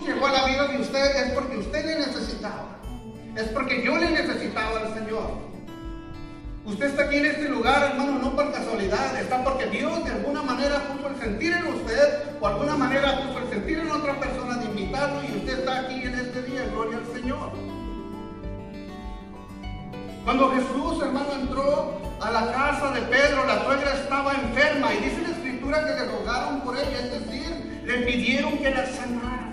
llegó a la vida de usted es porque usted le necesitaba. Es porque yo le necesitaba al Señor. Usted está aquí en este lugar, hermano, no por casualidad, está porque Dios de alguna manera puso el sentir en usted o alguna manera puso el sentir en otra persona de invitarlo y usted está aquí en este día, gloria al Señor. Cuando Jesús, hermano, entró a la casa de Pedro, la suegra estaba enferma y dice la escritura que le rogaron por ella, es decir, le pidieron que la sanara.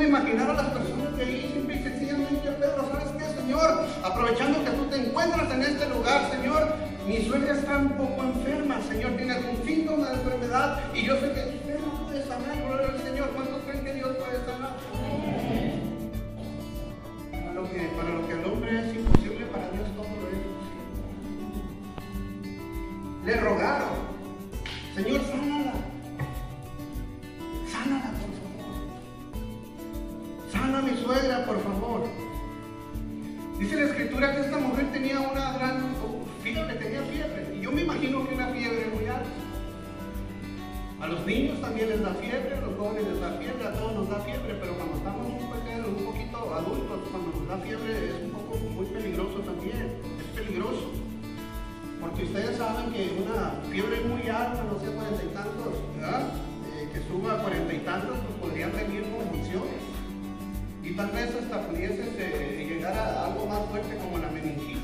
Puedo imaginar a las personas de ahí simple y sencillamente, Pedro, ¿sabes qué, Señor? Aprovechando que tú te encuentras en este lugar, Señor, mi suegra está un poco enferma, Señor, tiene algún síntoma de enfermedad y yo sé que usted no puede sanar, gloria al Señor. ¿Cuántos creen que Dios puede sanar? Para lo que, para lo que al hombre es imposible, para Dios todo lo es posible. Le rogaron, Señor, sánala. Por favor. Dice la escritura que esta mujer tenía una gran fiebre, tenía fiebre. Y yo me imagino que una fiebre muy alta. A los niños también les da fiebre, a los jóvenes les da fiebre, a todos nos da fiebre, pero cuando estamos un pequeño, un poquito adultos, cuando nos da fiebre es un poco muy peligroso también. Es peligroso. Porque ustedes saben que una fiebre muy alta, no sé, cuarenta y tantos. Eh, que suba a cuarenta y tantos, pues podrían. Y pudiese eh, llegar a algo más fuerte como la meningitis.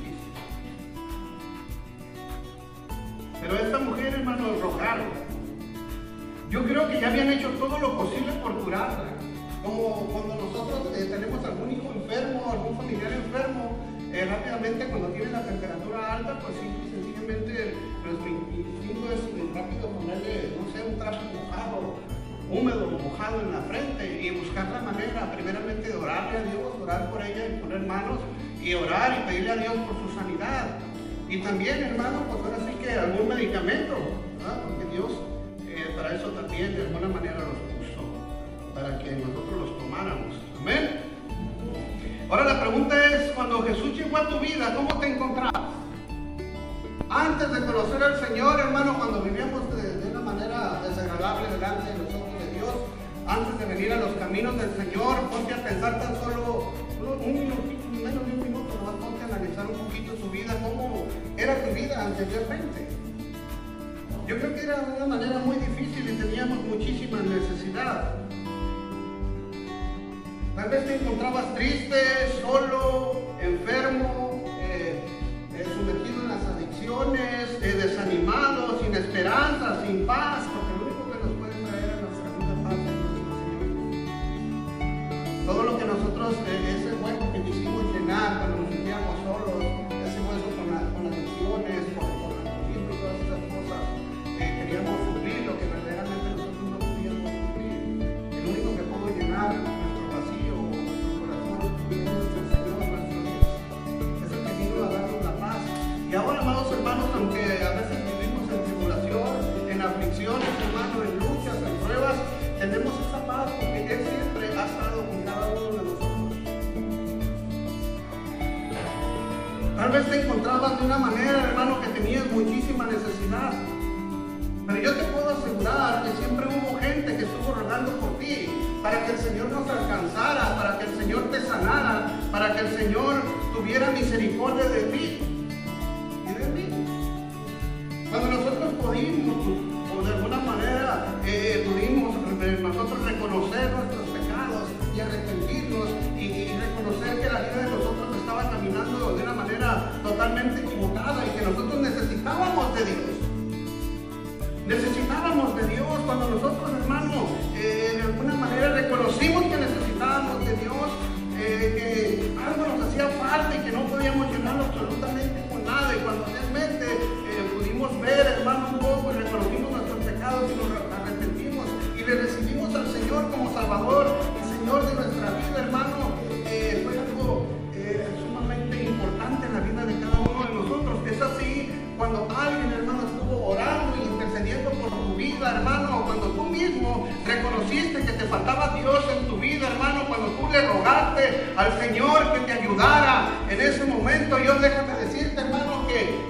Pero esta mujer, hermano, rogaron. Yo creo que ya habían hecho todo lo posible por curarla. Como cuando nosotros eh, tenemos algún hijo enfermo, algún familiar enfermo, eh, rápidamente cuando tiene la temperatura alta, pues sí, sencillamente nuestro instinto es rápido ponerle, no sé, un trapo mojado, húmedo, mojado en la frente y buscar la manera, primeramente, de orarle a Dios, orar por ella y poner manos y orar y pedirle a Dios por su sanidad. Y también, hermano, pues ahora sí que algún medicamento, porque Dios eh, para eso también de alguna manera los puso, para que nosotros los tomáramos. Amén. Ahora la pregunta es, cuando Jesús llegó a tu vida, ¿cómo te encontrabas? Antes de conocer al Señor, hermano, cuando vivíamos caminos del Señor, ponte a pensar tan solo un minutito, menos de un minuto, nomás ponte a analizar un poquito su vida, cómo era tu vida anteriormente. Yo creo que era de una manera muy difícil y teníamos muchísima necesidad. Tal vez te encontrabas triste, solo, enfermo, eh, eh, sumergido en las adicciones, eh, desanimado, sin esperanza, sin paz, Tal vez te encontrabas de una manera, hermano, que tenías muchísima necesidad. Pero yo te puedo asegurar que siempre hubo gente que estuvo rogando por ti para que el Señor nos alcanzara, para que el Señor te sanara, para que el Señor tuviera misericordia de ti y de mí. Cuando nosotros pudimos, o de alguna manera eh, pudimos eh, nosotros reconocer nuestros pecados y arrepentirnos y, reconocer que la vida de totalmente equivocada y que nosotros necesitábamos de Dios. Necesitábamos de Dios cuando nosotros, hermanos, eh, de alguna manera reconocimos hermano, cuando tú mismo reconociste que te faltaba Dios en tu vida, hermano, cuando tú le rogaste al Señor que te ayudara en ese momento, yo déjame decirte, hermano, que